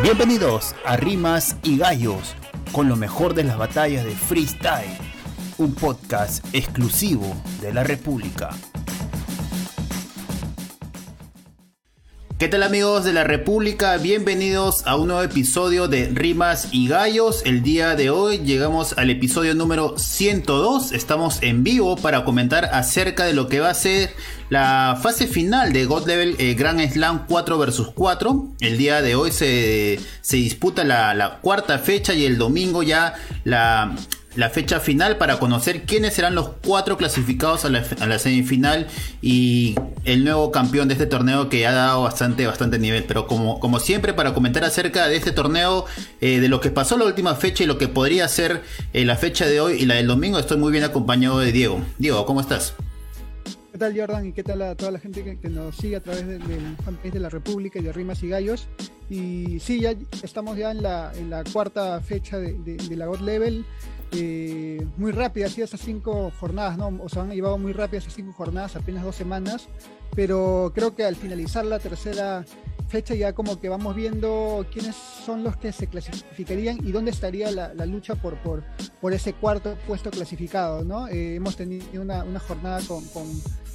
Bienvenidos a Rimas y Gallos, con lo mejor de las batallas de freestyle, un podcast exclusivo de la República. ¿Qué tal amigos de la República? Bienvenidos a un nuevo episodio de Rimas y Gallos. El día de hoy llegamos al episodio número 102. Estamos en vivo para comentar acerca de lo que va a ser la fase final de God Level eh, Grand Slam 4 vs 4. El día de hoy se, se disputa la, la cuarta fecha y el domingo ya la la fecha final para conocer quiénes serán los cuatro clasificados a la, semifinal y el nuevo campeón de este torneo que ha dado bastante, bastante nivel. Pero como, como siempre, para comentar acerca de este torneo, eh, de lo que pasó la última fecha y lo que podría ser eh, la fecha de hoy y la del domingo, estoy muy bien acompañado de Diego. Diego, ¿cómo estás? ¿Qué tal Jordan y qué tal a toda la gente que, nos sigue a través del fanpage de la República y de Rimas y Gallos? Y sí, ya estamos ya en la, en la cuarta fecha de, de la God Level. Eh, muy rápida, así esas cinco jornadas, ¿no? O sea, han llevado muy rápido esas cinco jornadas, apenas dos semanas, pero creo que al finalizar la tercera fecha ya como que vamos viendo quiénes son los que se clasificarían y dónde estaría la, lucha por, por, por, ese cuarto puesto clasificado, ¿no? Eh, hemos tenido una, una jornada con, con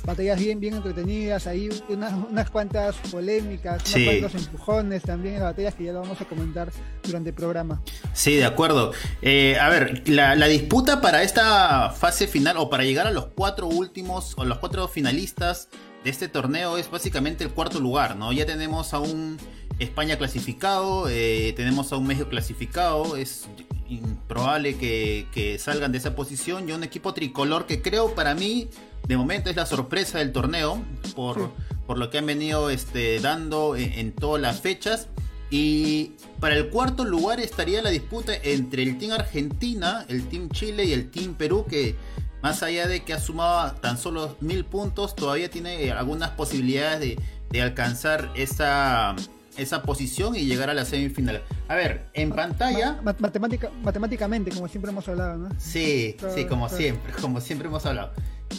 batallas bien, bien entretenidas, ahí unas, unas cuantas polémicas, unos cuantos empujones también en las batallas que ya lo vamos a comentar durante el programa. Sí, de acuerdo. Eh, a ver, la, disputa para esta fase final o para llegar a los cuatro últimos o los cuatro finalistas de este torneo es básicamente el cuarto lugar, ¿no? Ya tenemos a un España clasificado, eh, tenemos a un México clasificado, es improbable que, que salgan de esa posición y un equipo tricolor que creo para mí de momento es la sorpresa del torneo por, por lo que han venido este, dando en, todas las fechas. Y para el cuarto lugar estaría la disputa entre el Team Argentina, el Team Chile y el Team Perú, que más allá de que ha sumado tan solo mil puntos, todavía tiene algunas posibilidades de, de alcanzar esa, esa posición y llegar a la semifinal. A ver, en pantalla. matemática, matemáticamente, como siempre hemos hablado, ¿no? Sí, sí, como siempre, como siempre hemos hablado.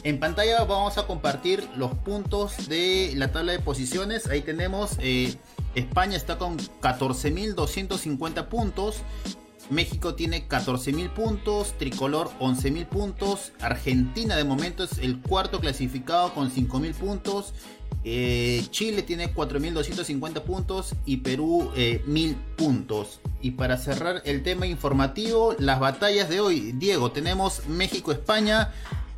En pantalla vamos a compartir los puntos de la tabla de posiciones. Ahí tenemos eh, España está con 14.250 puntos. México tiene 14.000 puntos, Tricolor 11.000 puntos, Argentina de momento es el cuarto clasificado con 5.000 puntos, eh, Chile tiene 4.250 puntos y Perú 1.000 eh, puntos. Y para cerrar el tema informativo, las batallas de hoy, Diego, tenemos México-España,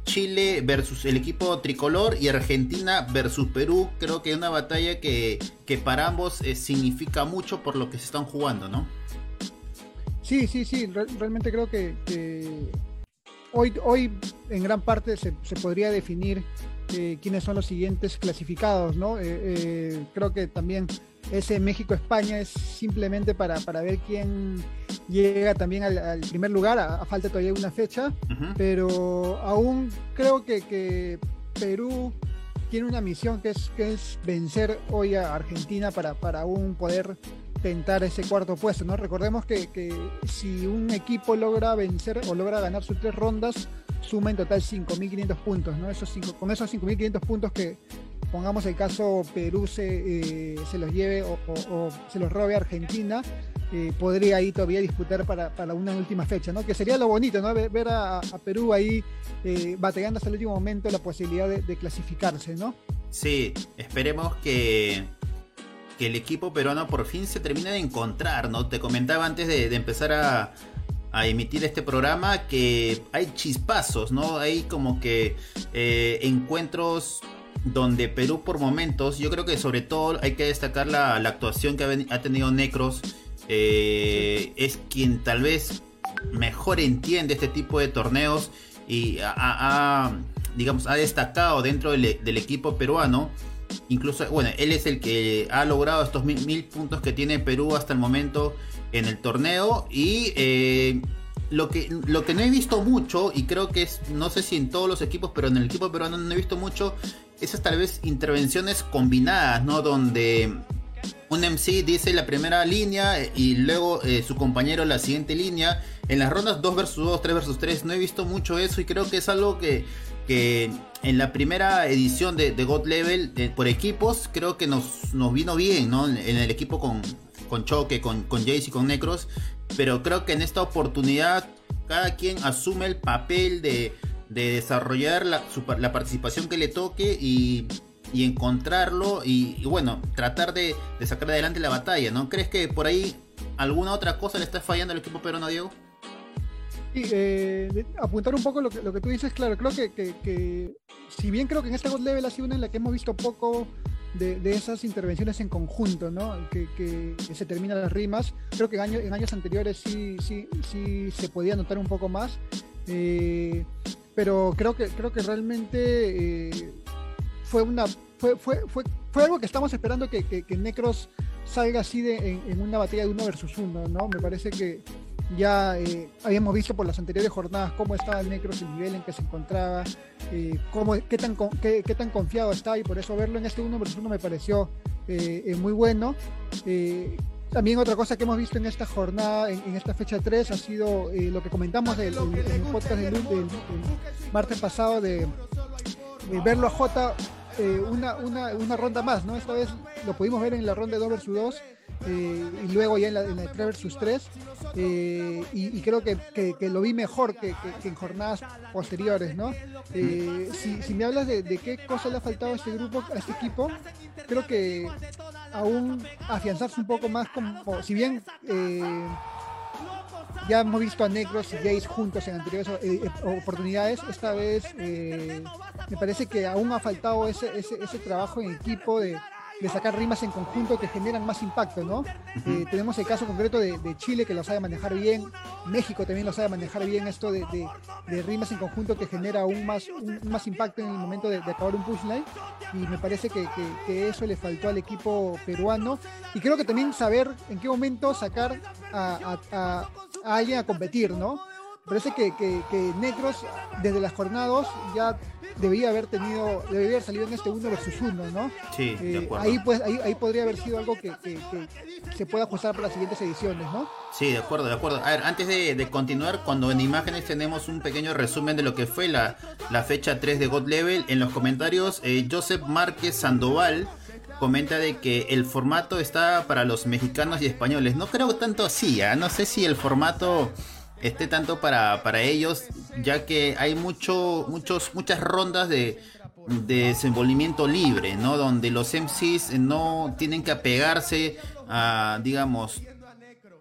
Chile versus el equipo tricolor y Argentina versus Perú. Creo que es una batalla que, para ambos eh, significa mucho por lo que se están jugando, ¿no? Sí, sí, sí, realmente creo que, hoy, hoy en gran parte se, podría definir eh, quiénes son los siguientes clasificados, ¿no? Eh, creo que también ese México-España es simplemente para, ver quién llega también al, primer lugar, a, falta todavía una fecha, pero aún creo que, Perú tiene una misión que es, que es vencer hoy a Argentina para, para aún poder tentar ese cuarto puesto, ¿no? Recordemos que, si un equipo logra vencer o logra ganar sus tres rondas, suma en total 5.500 puntos, ¿no? Esos cinco, con esos 5.500 puntos que, pongamos el caso Perú se, eh, los lleve o, se los robe a Argentina, eh, podría ahí todavía disputar para, una última fecha, ¿no? Que sería lo bonito, ¿no? Ver, a, Perú ahí eh, batallando hasta el último momento la posibilidad de, clasificarse, ¿no? Sí, esperemos que, que, el equipo peruano por fin se termine de encontrar, ¿no? Te comentaba antes de, empezar a, a, emitir este programa que hay chispazos, ¿no? Hay como que encuentros donde Perú por momentos, yo creo que sobre todo hay que destacar la, actuación que ha, tenido Necros, eh, es quien tal vez mejor entiende este tipo de torneos y ha, digamos, ha destacado dentro del, equipo peruano. Incluso, bueno, él es el que ha logrado estos mil, puntos que tiene Perú hasta el momento en el torneo y... Eh, lo que, lo que no he visto mucho, y creo que es, no sé si en todos los equipos, pero en el equipo peruano no he visto mucho, esas tal vez intervenciones combinadas, ¿no? Donde un MC dice la primera línea y luego eh, su compañero la siguiente línea. En las rondas 2 versus 2, 3 versus 3, no he visto mucho eso y creo que es algo que, que en la primera edición de, God Level eh, por equipos creo que nos, nos vino bien, ¿no? En, el equipo con, con Choque, con, con Jace y con Necros, pero creo que en esta oportunidad cada quien asume el papel de, desarrollar la, la, participación que le toque y, encontrarlo y, bueno, tratar de, sacar adelante la batalla, ¿no? ¿Crees que por ahí alguna otra cosa le está fallando al equipo peruano, Diego? Sí, eh, apuntar un poco lo que, lo que tú dices, claro, creo que, que, si bien creo que en esta God Level ha sido una en la que hemos visto poco de, esas intervenciones en conjunto, ¿no? Que, se terminan las rimas, creo que en, en años anteriores sí, sí, sí se podía notar un poco más, eh, pero creo que, creo que realmente eh, fue una... Fue, fue, fue, fue algo que estamos esperando que, que, Necros salga así de, en, una batalla de uno versus uno, ¿no? Me parece que, ya eh, habíamos visto por las anteriores jornadas cómo estaba el Necros, el nivel en que se encontraba, eh, cómo, qué, tan, qué, tan confiado está y por eso verlo en este 1 vs 1 me pareció eh, muy bueno. también otra cosa que hemos visto en esta jornada, en, esta fecha 3, ha sido lo que comentamos en el podcast del, martes pasado de, verlo a J una, una, una, ronda más, ¿no? Esta vez lo pudimos ver en la ronda de 2 vs 2 y luego ya en la, en la 3 vs 3 eh, y, creo que, lo vi mejor que, en jornadas posteriores, ¿no? Eh, si, me hablas de, qué cosa le ha faltado a este grupo, a este equipo, creo que aún afianzarse un poco más como, si bien eh, ya hemos visto a Negros y Jace juntos en anteriores oportunidades, esta vez me parece que aún ha faltado ese, ese trabajo en equipo de de sacar rimas en conjunto que generan más impacto, ¿no? Eh, tenemos el caso concreto de, Chile que lo sabe manejar bien, México también lo sabe manejar bien, esto de, rimas en conjunto que genera aún más, más impacto en el momento de, acabar un pushline y me parece que, eso le faltó al equipo peruano y creo que también saber en qué momento sacar a, a alguien a competir, ¿no? Parece que, que, Necros desde las jornadas ya debía haber tenido, debería haber salido en este 1 versus 1, ¿no? Sí, de eh, Ahí, pues, ahí, ahí, podría haber sido algo que, se pueda ajustar para las siguientes ediciones, ¿no? Sí, de acuerdo, de acuerdo. A ver, antes de, continuar, cuando en imágenes tenemos un pequeño resumen de lo que fue la, la fecha 3 de God Level, en los comentarios, eh, Joseph Márquez Sandoval comenta de que el formato está para los mexicanos y españoles. No creo tanto así, ¿ah? no sé si el formato esté tanto para, para ellos, ya que hay mucho, muchos, muchas rondas de, desenvolvimiento libre, ¿no? Donde los MCs no tienen que apegarse a, digamos,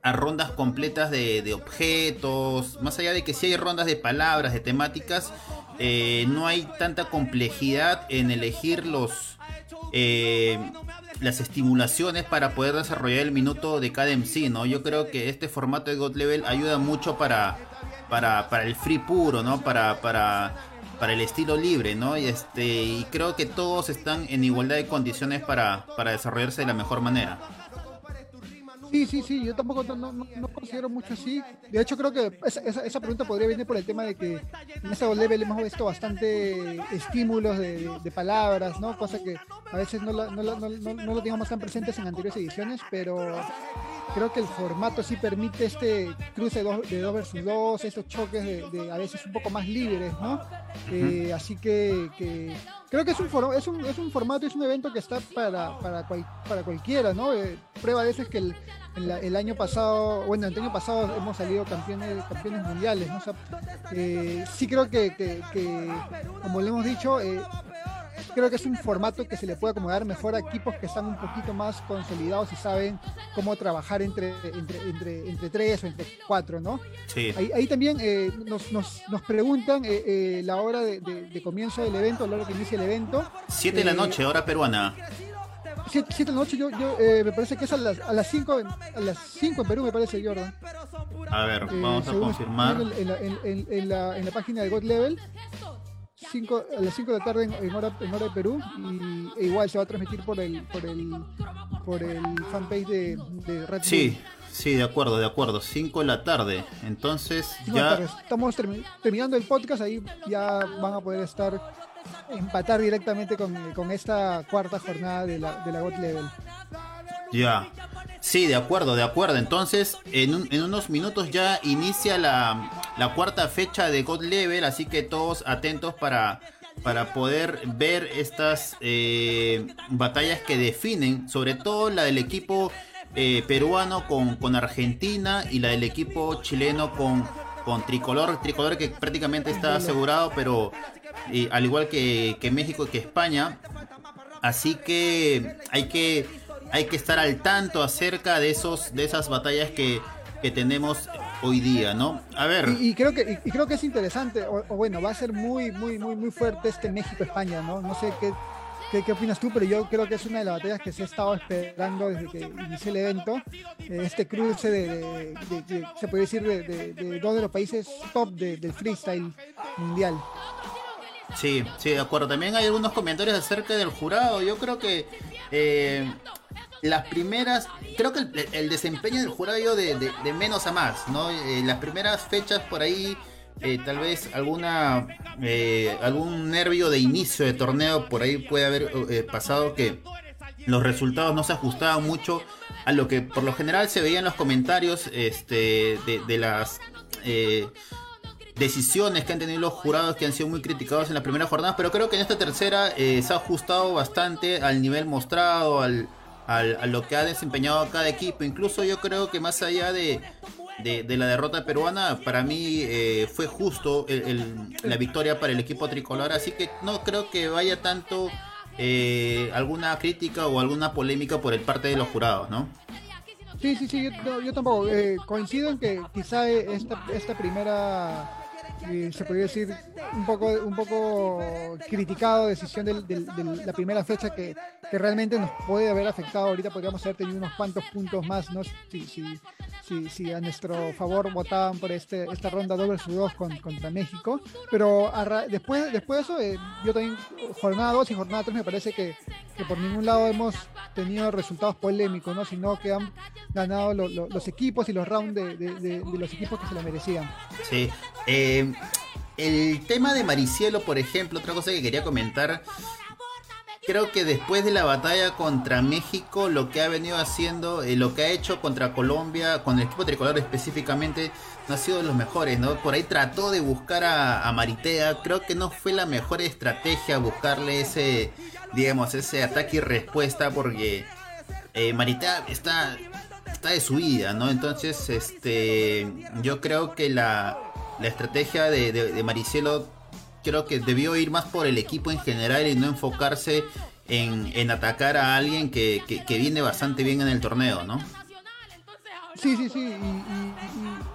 a rondas completas de, objetos, más allá de que si hay rondas de palabras, de temáticas, eh, no hay tanta complejidad en elegir los, eh, las estimulaciones para poder desarrollar el minuto de cada MC, ¿no? Yo creo que este formato de God Level ayuda mucho para, para, el free puro, ¿no? Para, para, para el estilo libre, ¿no? Y, este, y creo que todos están en igualdad de condiciones para, para desarrollarse de la mejor manera. Sí, sí, sí, yo tampoco no, no, considero mucho así. De hecho, creo que esa, esa, pregunta podría venir por el tema de que en esta level hemos visto bastante estímulos de, de, palabras, ¿no? Cosa que a veces no, no, no, lo teníamos tan presentes en anteriores ediciones, pero creo que el formato sí permite este cruce de dos versus dos, estos choques de, a veces un poco más libres, ¿no? Eh, así que, creo que es un, es, un, es un formato, es un evento que está para, para, para cualquiera, ¿no? Eh, prueba de eso es que el, el, año pasado, bueno, el año pasado hemos salido campeones, campeones mundiales, ¿no? Eh, sí creo que, que, que, como le hemos dicho, creo que es un formato que se le puede acomodar mejor a equipos que están un poquito más consolidados y saben cómo trabajar entre, entre, entre, tres o entre cuatro, ¿no? Sí. Ahí, también eh, nos, nos, nos, preguntan eh, eh, la hora de, comienzo del evento, la hora que inicia el evento. Siete de la noche, hora peruana. Siete, de la noche, yo, yo me parece que es a las, a las cinco, a las cinco en Perú, me parece, Jordan. A ver, vamos a confirmar. En, en, la, en la página de God Level a las 5 de la tarde en, hora, en hora de Perú y e igual se va a transmitir por el por el por el fanpage de, de Red Sí, sí, de acuerdo, de acuerdo. 5 de la tarde. Entonces ya estamos terminando el podcast, ahí ya van a poder estar empatar directamente con, con esta cuarta jornada de la, de la God Level. Ya. Sí, de acuerdo, de acuerdo. Entonces, en, en unos minutos ya inicia la, la, cuarta fecha de God Level, así que todos atentos para, para poder ver estas eh, batallas que definen, sobre todo la del equipo eh, peruano con, con, Argentina y la del equipo chileno con, con Tricolor, Tricolor que prácticamente está asegurado, pero al igual que, que México y que España. Así que hay que hay que estar al tanto acerca de esos de esas batallas que, que tenemos hoy día, ¿no? A ver. Y, creo que y, creo que es interesante o, bueno, va a ser muy muy muy muy fuerte este México España, ¿no? No sé qué ¿Qué, opinas tú? Pero yo creo que es una de las batallas que se ha estado esperando desde que inició el evento. Eh, este cruce de, se puede decir, de, dos de los países top del freestyle mundial. Sí, sí, de acuerdo. También hay algunos comentarios acerca del jurado. Yo creo que eh, las primeras, creo que el, desempeño del jurado ido de, menos a más, ¿no? Eh, las primeras fechas por ahí, eh, tal vez alguna algún nervio de inicio de torneo por ahí puede haber pasado que los resultados no se ajustaban mucho a lo que por lo general se veía en los comentarios este, de, de las decisiones que han tenido los jurados que han sido muy criticados en la primera jornada, pero creo que en esta tercera eh, se ha ajustado bastante al nivel mostrado, al, a lo que ha desempeñado cada equipo. Incluso yo creo que más allá de, de, la derrota peruana, para mí eh, fue justo la victoria para el equipo tricolor, así que no creo que vaya tanto eh, alguna crítica o alguna polémica por el parte de los jurados, ¿no? Sí, sí, sí, yo, tampoco. coincido en que quizá esta, esta primera se podría decir, un poco, un poco criticado decisión de la primera fecha que, que, realmente nos puede haber afectado. Ahorita podríamos haber tenido unos cuantos puntos más, ¿no? Si, si, si, a nuestro favor votaban por este, esta ronda 2 versus 2 contra México. Pero después, después de eso, eh, yo también, jornada 2 y jornada 3 me parece que, que, por ningún lado hemos tenido resultados polémicos, ¿no? Sino que han ganado los equipos y los rounds de, de, los equipos que se lo merecían. Sí. Eh, el tema de Maricielo, por ejemplo, otra cosa que quería comentar. Creo que después de la batalla contra México, lo que ha venido haciendo, eh, lo que ha hecho contra Colombia, con el equipo tricolor específicamente, no ha sido de los mejores, ¿no? Por ahí trató de buscar a, Maritea, creo que no fue la mejor estrategia buscarle ese, digamos, ese ataque y respuesta, porque eh, Maritea está, está de su vida, ¿no? Entonces, este, yo creo que la, la estrategia de, de, Maricelo creo que debió ir más por el equipo en general y no enfocarse en, atacar a alguien que, viene bastante bien en el torneo, ¿no? Sí, sí, sí.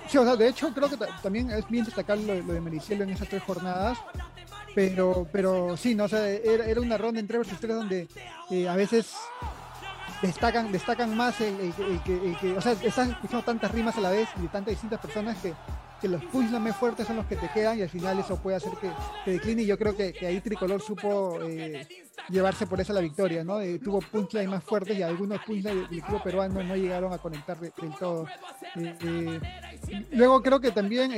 sí o sea, de hecho, creo que también es bien destacar lo, de Maricielo en esas tres jornadas. Pero, pero sí, no, o sea, era, una ronda en 3 versus 3 donde eh, a veces destacan, destacan más el, que, o sea, están escuchando tantas rimas a la vez y de tantas distintas personas que que los más fuertes son los que te quedan y al final eso puede hacer que, te decline y yo creo que, ahí Tricolor supo eh, llevarse por eso la victoria, ¿no? Eh, tuvo punchlines más fuertes y algunos punchlines del equipo peruano no llegaron a conectar del todo. Eh, luego creo que también,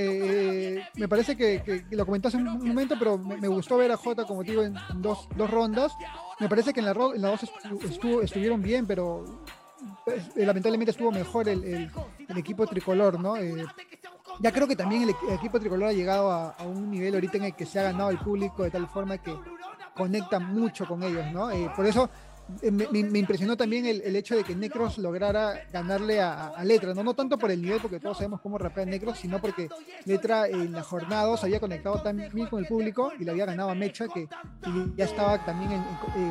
me parece que, lo comentó hace un momento, pero me, gustó ver a Jota, como digo, en dos, dos rondas. Me parece que en la, en la dos estuvo, estuvieron bien, pero pues, lamentablemente estuvo mejor el, equipo tricolor, ¿no? Ya creo que también el, equipo tricolor ha llegado a, un nivel ahorita en el que se ha ganado el público de tal forma que conecta mucho con ellos, ¿no? Eh, por eso eh, me, impresionó también el, hecho de que Necros lograra ganarle a, Letra, ¿no? no tanto por el nivel, porque todos sabemos cómo rapea Necros, sino porque Letra en la jornada se había conectado también con el público y le había ganado a Mecha, que ya estaba también eh,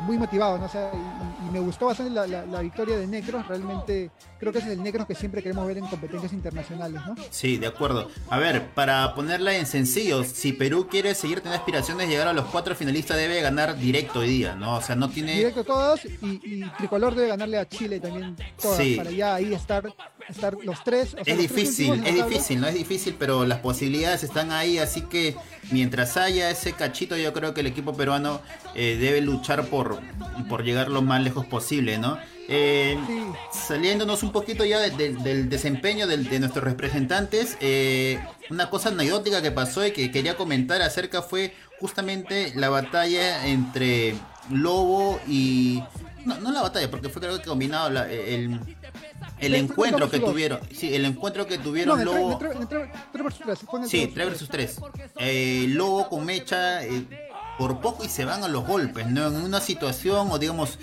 muy motivado, ¿no? y, me gustó bastante la, victoria de Necros, realmente creo que es el Necros que siempre queremos ver en competencias internacionales, ¿no? Sí, de acuerdo. A ver, para ponerla en sencillo, si Perú quiere seguir teniendo aspiraciones de llegar a los cuatro finalistas, debe ganar directo hoy día, ¿no? O sea, no tiene... Directo todas y, Tricolor debe ganarle a Chile también para ya ahí estar, estar los tres. es difícil, es difícil, no es difícil, pero las posibilidades están ahí, así que mientras haya ese cachito, yo creo que el equipo peruano eh, debe luchar por, por llegar lo más lejos posible, ¿no? Eh, saliéndonos un poquito ya del desempeño de nuestros representantes, eh, una cosa anecdótica que pasó y que quería comentar acerca fue justamente la batalla entre Lobo y no, no la batalla, porque fue creo que combinado el, el encuentro que tuvieron. Sí, el encuentro que tuvieron Lobo. sí, 3 versus 3. Eh, Lobo con Mecha. Eh, por poco y se van a los golpes, ¿no? En una situación o digamos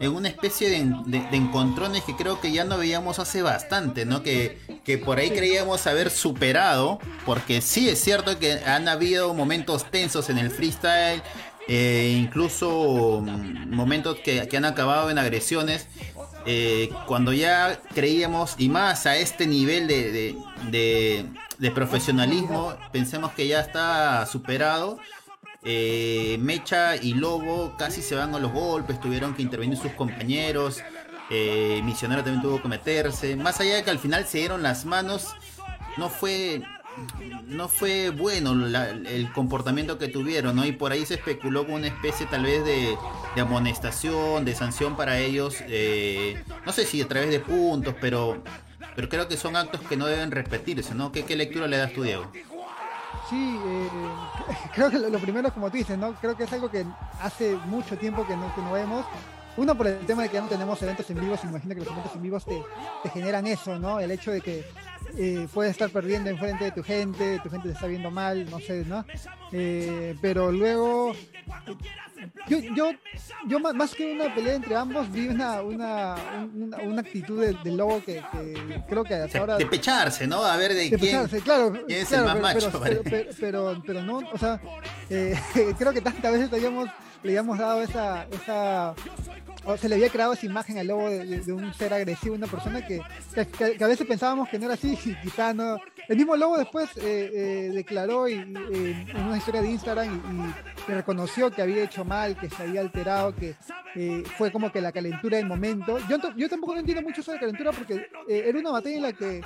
en una especie de, encontrones que creo que ya no veíamos hace bastante, ¿no? Que, que por ahí creíamos haber superado, porque sí es cierto que han habido momentos tensos en el freestyle, eh, incluso momentos que, han acabado en agresiones. Eh, cuando ya creíamos, y más a este nivel de, de profesionalismo, pensemos que ya está superado eh, Mecha y Lobo casi se van a los golpes, tuvieron que intervenir sus compañeros. Misionero también tuvo que meterse. Más allá de que al final se dieron las manos, no fue no fue bueno el comportamiento que tuvieron, ¿no? Y por ahí se especuló con una especie tal vez de, amonestación, de sanción para ellos, eh, no sé si a través de puntos, pero, pero creo que son actos que no deben repetirse, ¿no? ¿Qué, lectura le das tú, Diego? Sí, eh, creo que lo, primero como tú dices, ¿no? Creo que es algo que hace mucho tiempo que no, que vemos. Uno por el tema de que no tenemos eventos en vivo, se imagina que los eventos en vivo te, te generan eso, ¿no? El hecho de que eh, puedes estar perdiendo enfrente de tu gente, tu gente te está viendo mal, no sé, ¿no? Eh, pero luego, yo, yo, yo más que una pelea entre ambos, vi una, una, una, actitud del, lobo que, creo que hasta ahora... De pecharse, ¿no? A ver de, quién, claro, es el más pero, macho. Pero, pero, no, o sea, eh, creo que tantas veces habíamos, le habíamos dado esa, esa se le había creado esa imagen al lobo de, un ser agresivo, una persona que, que, a veces pensábamos que no era así, y. El mismo lobo después eh, eh, declaró y, en una historia de Instagram y, reconoció que había hecho mal, que se había alterado, que eh, fue como que la calentura del momento. Yo, yo tampoco no entiendo mucho de calentura porque era una batalla en la que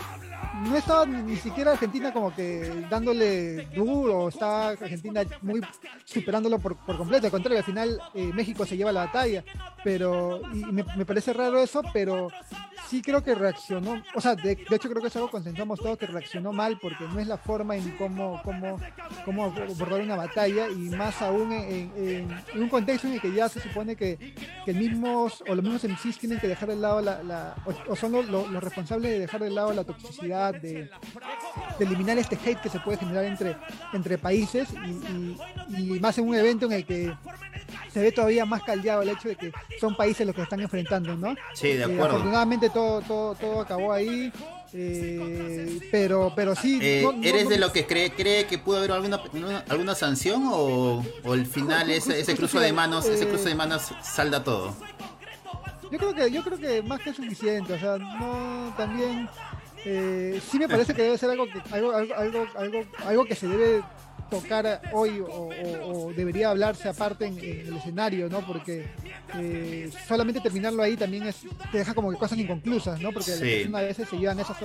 no estaba ni siquiera Argentina como que dándole duro, estaba Argentina muy superándolo por, por completo, al contrario, al final México se lleva la batalla, pero y me, parece raro eso, pero sí creo que reaccionó, o sea, de, hecho creo que es algo que consensuamos todos, que reaccionó mal, porque no es la forma en cómo, cómo, cómo abordar una batalla, y más aún en, un contexto en el que ya se supone que, que mismos, o los mismos MCs tienen que dejar de lado la, o, son los, responsables de dejar de lado la toxicidad, de, eliminar este hate que se puede generar entre, entre países, y, y más en un evento en el que se ve todavía más caldeado el hecho de que son países los que están enfrentando, ¿no? Sí, de eh, acuerdo. afortunadamente todo, todo, todo acabó ahí. Eh, pero pero sí eh, eres de lo que cree cree que pudo haber alguna alguna sanción o, o el final ese, ese cruce de manos ese cruce de manos salda todo yo creo que yo creo que más que suficiente o sea no también sí me parece que debe ser algo que algo algo algo algo, algo que se debe tocar hoy o, debería hablarse aparte en, el escenario, ¿no? Porque eh, solamente terminarlo ahí también es, te deja como que cosas inconclusas, ¿no? Porque sí. a veces se llevan esas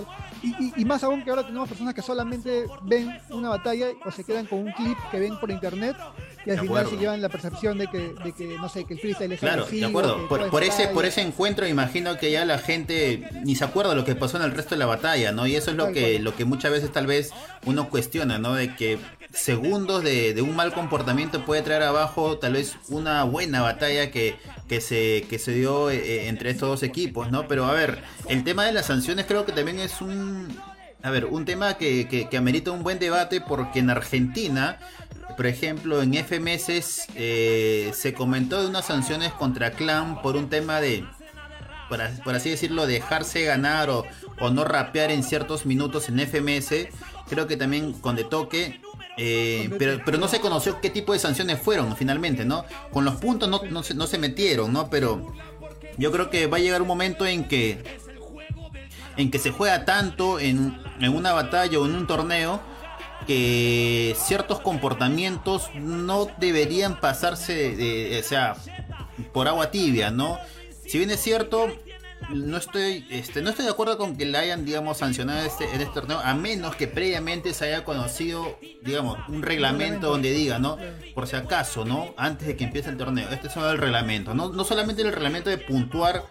y, y, más aún que ahora tenemos personas que solamente ven una batalla o se quedan con un clip que ven por internet y al final se llevan la percepción de que, de que, no sé, que el freestyle es Claro, de acuerdo. Por, ese, por ese encuentro imagino que ya la gente ni se acuerda de lo que pasó en el resto de la batalla, ¿no? Y eso es lo que, lo que muchas veces tal vez uno cuestiona, ¿no? De que segundos de, un mal comportamiento puede traer abajo tal vez una buena batalla que, que, se, que se dio eh, eh, entre estos dos equipos, ¿no? Pero a ver, el tema de las sanciones creo que también es un... A ver, un tema que, que, amerita un buen debate porque en Argentina, por ejemplo, en FMS eh, se comentó de unas sanciones contra Clan por un tema de, por, así decirlo, dejarse ganar o, o no rapear en ciertos minutos en FMS. Creo que también con De Toque eh, pero, pero no se conoció qué tipo de sanciones fueron finalmente, ¿no? Con los puntos no, no, se, no se metieron, ¿no? Pero yo creo que va a llegar un momento en que en que se juega tanto en, en una batalla o en un torneo que ciertos comportamientos no deberían pasarse de, o sea, por agua tibia, ¿no? Si bien es cierto, no estoy, este, no estoy de acuerdo con que le hayan, digamos, sancionado este, en este torneo, a menos que previamente se haya conocido, digamos, un reglamento donde diga, ¿no? Por si acaso, ¿no? Antes de que empiece el torneo. Este es solo el reglamento, no, no solamente el reglamento de puntuar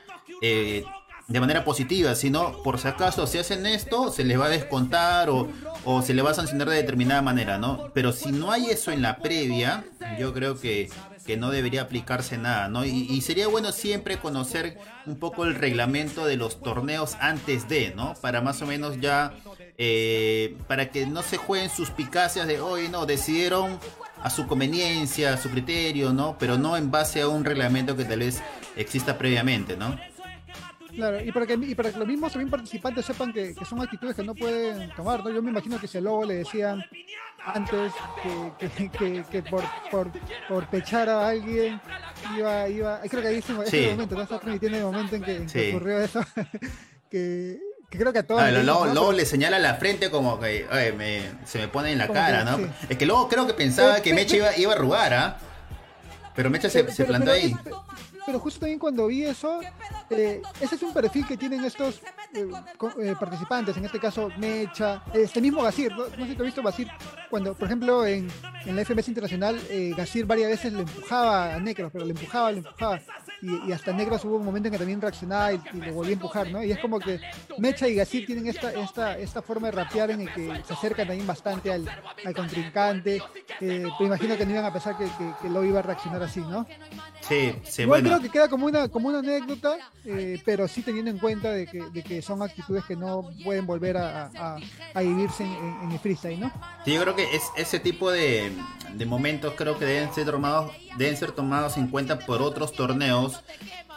eh, de manera positiva, sino por si acaso si hacen esto, se les va a descontar o, o se les va a sancionar de determinada manera, ¿no? Pero si no hay eso en la previa, yo creo que que no debería aplicarse nada, ¿no? Y, sería bueno siempre conocer un poco el reglamento de los torneos antes de, ¿no? Para más o menos ya, eh, para que no se jueguen suspicacias de, hoy no, decidieron a su conveniencia, a su criterio, ¿no? Pero no en base a un reglamento que tal vez exista previamente, ¿no? Claro, y para que, y para que los mismos también participantes sepan que, son actitudes que no pueden tomar, ¿no? Yo me imagino que si al lobo le decían antes que, que, por, por, por, pechar a alguien iba, iba, creo que ahí ese, ese momento, no está transmitiendo el momento en que, ocurrió eso, que, creo que a todos. Ah, luego, le señala la frente como que se me pone en la cara, ¿no? Es que luego creo que pensaba que Mecha iba, iba a arrugar, ¿ah? Pero Mecha se, se plantó ahí pero justo también cuando vi eso, eh, ese es un perfil que tienen estos eh, eh, participantes, en este caso Mecha, este mismo Gasir, no, sé si te has visto Gasir, cuando, por ejemplo, en, en la FMS Internacional, Gasir varias veces le empujaba a Necros, pero le empujaba, le empujaba y, hasta Negros hubo un momento en que también reaccionaba y, le volvía a empujar, ¿no? Y es como que Mecha y Gasir tienen esta, esta, esta forma de rapear en el que se acercan también bastante al, al contrincante, eh, pero imagino que no iban a pensar que, que, lo iba a reaccionar así, ¿no? Sí, sí, Igual creo que queda como una, como una anécdota, eh, pero sí teniendo en cuenta de que, de que son actitudes que no pueden volver a, a, vivirse en, el freestyle, ¿no? Sí, yo creo que es ese tipo de, de momentos creo que deben ser tomados, deben ser tomados en cuenta por otros torneos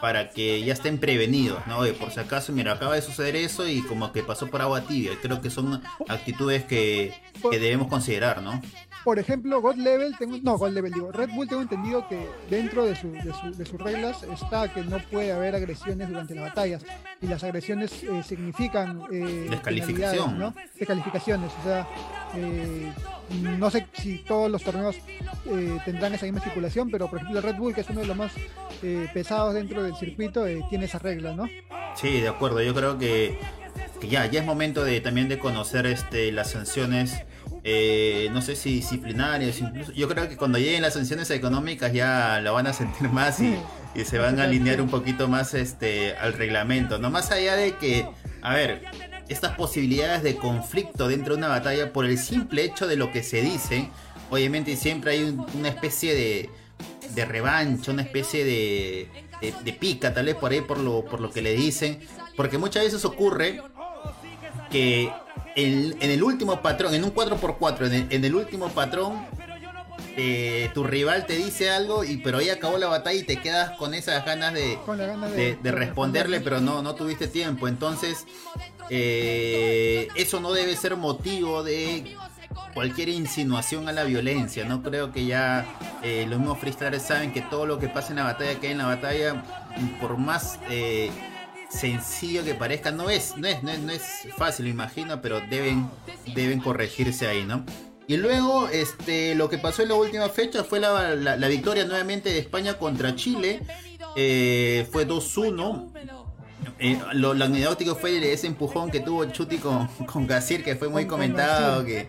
para que ya estén prevenidos, ¿no? por si acaso, mira, acaba de suceder eso y como que pasó por agua tibia. Creo que son actitudes que, que debemos considerar, ¿no? Por ejemplo, God Level, tengo, no, God Level, digo, Red Bull tengo entendido que dentro de, su, de, sus reglas está que no puede haber agresiones durante las batallas. Y las agresiones eh, significan... Eh, Descalificación. ¿no? Descalificaciones. O sea, eh, no sé si todos los torneos eh, tendrán esa misma estipulación, pero por ejemplo Red Bull, que es uno de los más pesados dentro del circuito, tiene esa regla, ¿no? Sí, de acuerdo. Yo creo que, que ya, ya es momento de también de conocer este, las sanciones eh, no sé si disciplinarios, incluso. Yo creo que cuando lleguen las sanciones económicas ya lo van a sentir más y, se van a alinear un poquito más este al reglamento. No más allá de que, a ver, estas posibilidades de conflicto dentro de una batalla por el simple hecho de lo que se dice, obviamente siempre hay una especie de, de revancha, una especie de, de, pica, tal vez por ahí por lo, por lo que le dicen, porque muchas veces ocurre que en, el último patrón, en un 4x4, en el, último patrón, eh, tu rival te dice algo, y pero ahí acabó la batalla y te quedas con esas ganas de, de, responderle, pero no, no tuviste tiempo. Entonces, eh, eso no debe ser motivo de cualquier insinuación a la violencia. No creo que ya eh, los mismos freestylers saben que todo lo que pasa en la batalla, que hay en la batalla, por más sencillo que parezca, no es, no es, no es, fácil, me imagino, pero deben, deben corregirse ahí, ¿no? Y luego, este, lo que pasó en la última fecha fue la, la, victoria nuevamente de España contra Chile. Eh, fue 2-1. Eh, lo, anecdótico fue ese empujón que tuvo Chuti con, con Gasir, que fue muy comentado, que,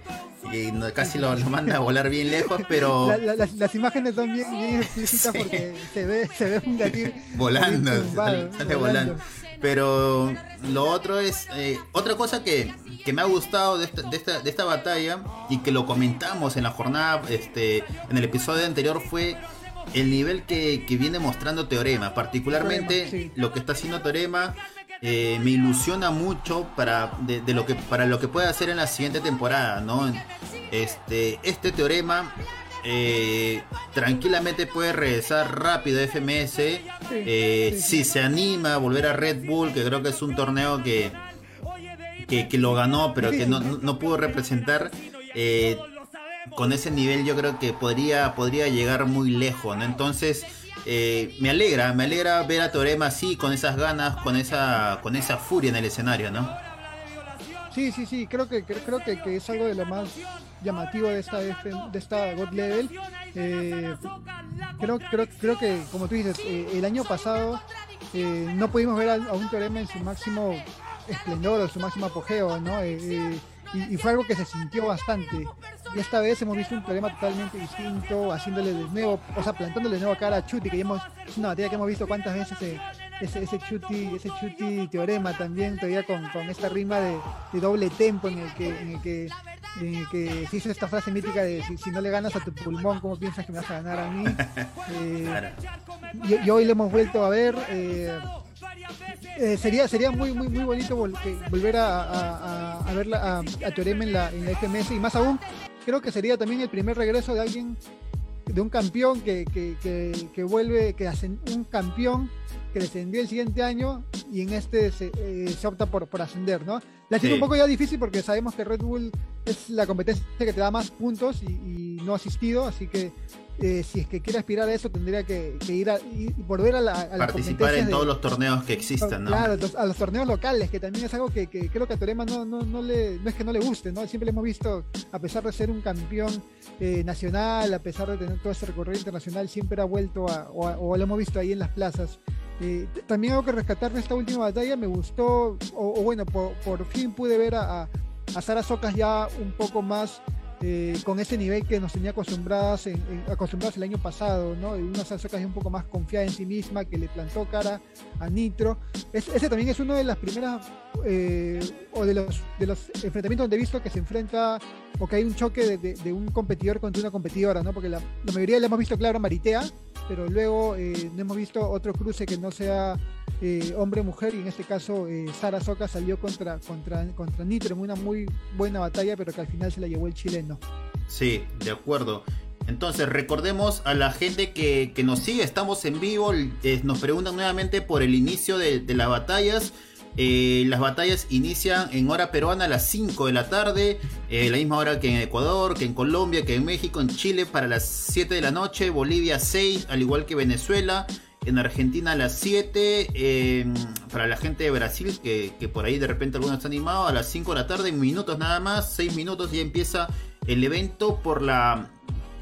casi lo, manda a volar bien lejos, pero... las imágenes son bien, explícitas porque se ve, se ve un Gasir volando, sale, volando. Pero lo otro es, eh, otra cosa que, me ha gustado de esta, de, esta, de esta batalla y que lo comentamos en la jornada, este, en el episodio anterior fue el nivel que, viene mostrando Teorema, particularmente lo que está haciendo Teorema. Eh, me ilusiona mucho para de, lo que para lo que puede hacer en la siguiente temporada, ¿no? Este este teorema eh, tranquilamente puede regresar rápido a FMS. Eh, si se anima a volver a Red Bull, que creo que es un torneo que, que, lo ganó, pero que no, pudo representar. Eh, con ese nivel yo creo que podría, podría llegar muy lejos, ¿no? Entonces, me alegra, me alegra ver a Torema así, con esas ganas, con esa, con esa furia en el escenario, ¿no? Sí, sí, sí, creo que creo que, que es algo de lo más llamativo de esta de esta God Level. Eh, creo, creo, creo que, como tú dices, eh, el año pasado eh, no pudimos ver a, un teorema en su máximo esplendor o su máximo apogeo, ¿no? Y, y, fue algo que se sintió bastante. Y esta vez hemos visto un teorema totalmente distinto, haciéndole de nuevo, o sea, plantándole de nuevo cara a Chuti, que ya hemos, es una batalla que hemos visto cuántas veces ese, ese chuti, ese chuti teorema también, todavía con, con esta rima de, doble tempo en el que, en el que, en el que se hizo esta frase mítica de si, no le ganas a tu pulmón, ¿cómo piensas que me vas a ganar a mí? Eh, y, hoy lo hemos vuelto a ver. Eh, eh, sería sería muy muy muy bonito volver a, a, a, verla a, Teorema en la, en la FMS y más aún creo que sería también el primer regreso de alguien, de un campeón que, que, que, vuelve, que hace un campeón que descendió el siguiente año y en este se, eh, opta por, por ascender, ¿no? La tiene un poco ya difícil porque sabemos que Red Bull es la competencia que te da más puntos y, no asistido, así que eh, si es que quiere aspirar a eso tendría que, ir a y volver a la participar en todos los torneos que existan, ¿no? Claro, a los torneos locales, que también es algo que, creo que a Torema no, no, no, le, no es que no le guste, ¿no? Siempre le hemos visto, a pesar de ser un campeón eh, nacional, a pesar de tener todo ese recorrido internacional, siempre ha vuelto a, o lo hemos visto ahí en las plazas. También hago que rescatar de esta última batalla, me gustó, o, bueno, por, fin pude ver a, a, Sara Socas ya un poco más eh, con ese nivel que nos tenía acostumbradas, en, acostumbradas el año pasado, ¿no? Una Sara Socas un poco más confiada en sí misma, que le plantó cara a Nitro. ese también es uno de las primeras, eh, o de los, de los enfrentamientos donde he visto que se enfrenta, o que hay un choque de, un competidor contra una competidora, ¿no? Porque la, la mayoría la hemos visto, claro, Maritea, pero luego eh, no hemos visto otro cruce que no sea eh, hombre-mujer y en este caso eh, Sara Soca salió contra, contra, contra Nitro en una muy buena batalla, pero que al final se la llevó el chileno. Sí, de acuerdo. Entonces, recordemos a la gente que, nos sigue, estamos en vivo, nos preguntan nuevamente por el inicio de, de las batallas. Eh, las batallas inician en hora peruana a las 5 de la tarde, eh, la misma hora que en Ecuador, que en Colombia, que en México, en Chile para las 7 de la noche, Bolivia 6, al igual que Venezuela, en Argentina a las 7, em, para la gente de Brasil, que, que, por ahí de repente algunos están animados, a las 5 de la tarde, minutos nada más, 6 minutos y empieza el evento por la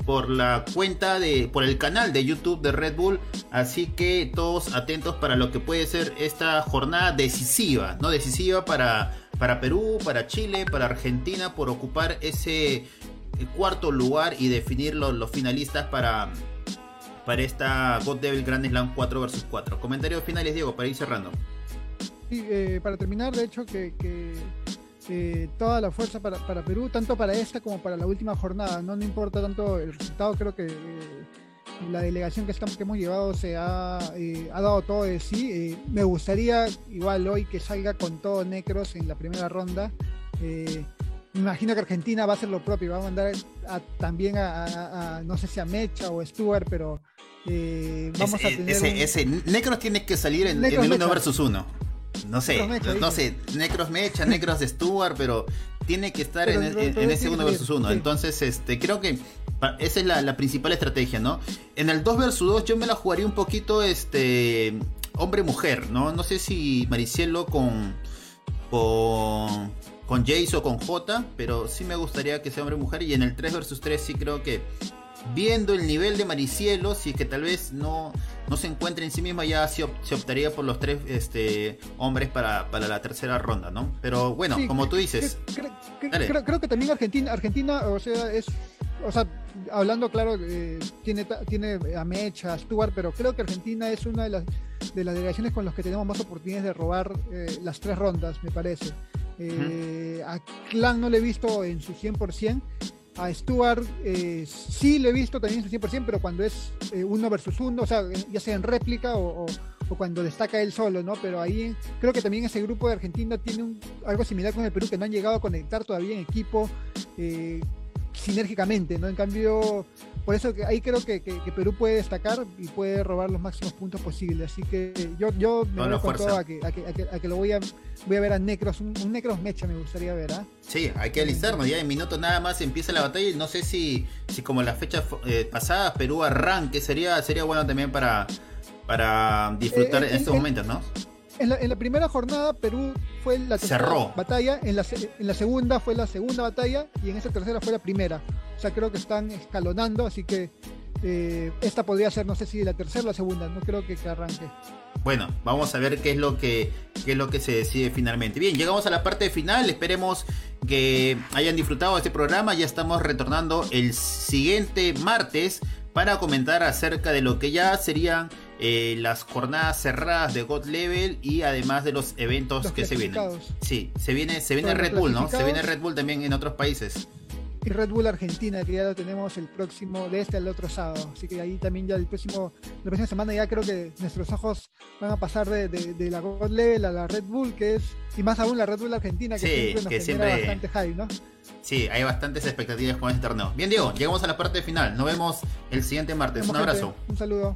por la cuenta de, por el canal de YouTube de Red Bull. Así que todos atentos para lo que puede ser esta jornada decisiva, ¿no? Decisiva para, para Perú, para Chile, para Argentina, por ocupar ese cuarto lugar y definir los, finalistas para, para esta God Devil Grand Slam 4 vs 4. Comentarios finales, Diego, para ir cerrando. Eh, para terminar, de hecho, que eh, toda la fuerza para, Perú, tanto para esta como para la última jornada. No, no importa tanto el resultado, creo que eh, la delegación que, estamos, que hemos llevado se ha, eh, ha dado todo de sí. me gustaría igual hoy que salga con todo Necros en la primera ronda. Imagino que Argentina va a hacer lo propio, va a mandar también a, no sé si a Mecha o Stuart, pero vamos a tener... Ese, Necros tiene que salir en, en el 1 versus 1 no sé, no, sé, Necros Mecha, Necros de Stuart, pero tiene que estar en, ese 1 versus 1. Entonces, este, creo que esa es la, principal estrategia, ¿no? En el 2 versus 2 yo me la jugaría un poquito este hombre-mujer, ¿no? No sé si Maricielo con, con, con Jace o con J, pero sí me gustaría que sea hombre-mujer. Y en el 3 versus 3 sí creo que viendo el nivel de Maricielo, si es que tal vez no, no se encuentra en sí misma, ya se, optaría por los tres este, hombres para, la tercera ronda, ¿no? Pero bueno, como tú dices. creo, que también Argentina, Argentina, o sea, es. O sea, hablando claro, eh, tiene, tiene a Mecha, a Stuart, pero creo que Argentina es una de las, de las delegaciones con las que tenemos más oportunidades de robar eh, las tres rondas, me parece. Eh, a Clan no le he visto en su 100%, a Stuart eh, sí lo he visto también su 100%, pero cuando es eh, uno versus uno, o sea, ya sea en réplica o, cuando destaca él solo, ¿no? Pero ahí creo que también ese grupo de Argentina tiene algo similar con el Perú, que no han llegado a conectar todavía en equipo sinérgicamente, ¿no? En cambio, por eso que ahí creo que, Perú puede destacar y puede robar los máximos puntos posibles. Así que yo, yo me voy con todo a que, a, que, lo voy a, voy a ver a Necros, un, Necros mecha me gustaría ver, ¿ah? Sí, hay que alistarnos, ya en minutos nada más empieza la batalla y no sé si, si como las fechas eh, pasadas Perú arranque, sería, sería bueno también para, para disfrutar eh, en estos momentos, ¿no? En la, primera jornada Perú fue la tercera batalla, en la, en la segunda fue la segunda batalla y en esta tercera fue la primera. O sea, creo que están escalonando, así que eh, esta podría ser, no sé si la tercera o la segunda, no creo que, arranque. Bueno, vamos a ver qué es lo que qué es lo que se decide finalmente. Bien, llegamos a la parte final. Esperemos que hayan disfrutado de este programa. Ya estamos retornando el siguiente martes para comentar acerca de lo que ya serían eh, las jornadas cerradas de God Level y además de los eventos que se vienen. Sí, se viene, se viene Red Bull, ¿no? Se viene Red Bull también en otros países. y Red Bull Argentina, que ya lo tenemos el próximo, de este al otro sábado. Así que ahí también ya el próximo, la próxima semana ya creo que nuestros ojos van a pasar de, de, la God Level a la Red Bull, que es, y más aún la Red Bull Argentina, que siempre nos genera bastante hype, ¿no? Sí, hay bastantes expectativas con este torneo. Bien, Diego, llegamos a la parte final. Nos vemos el siguiente martes. Un abrazo. Un saludo.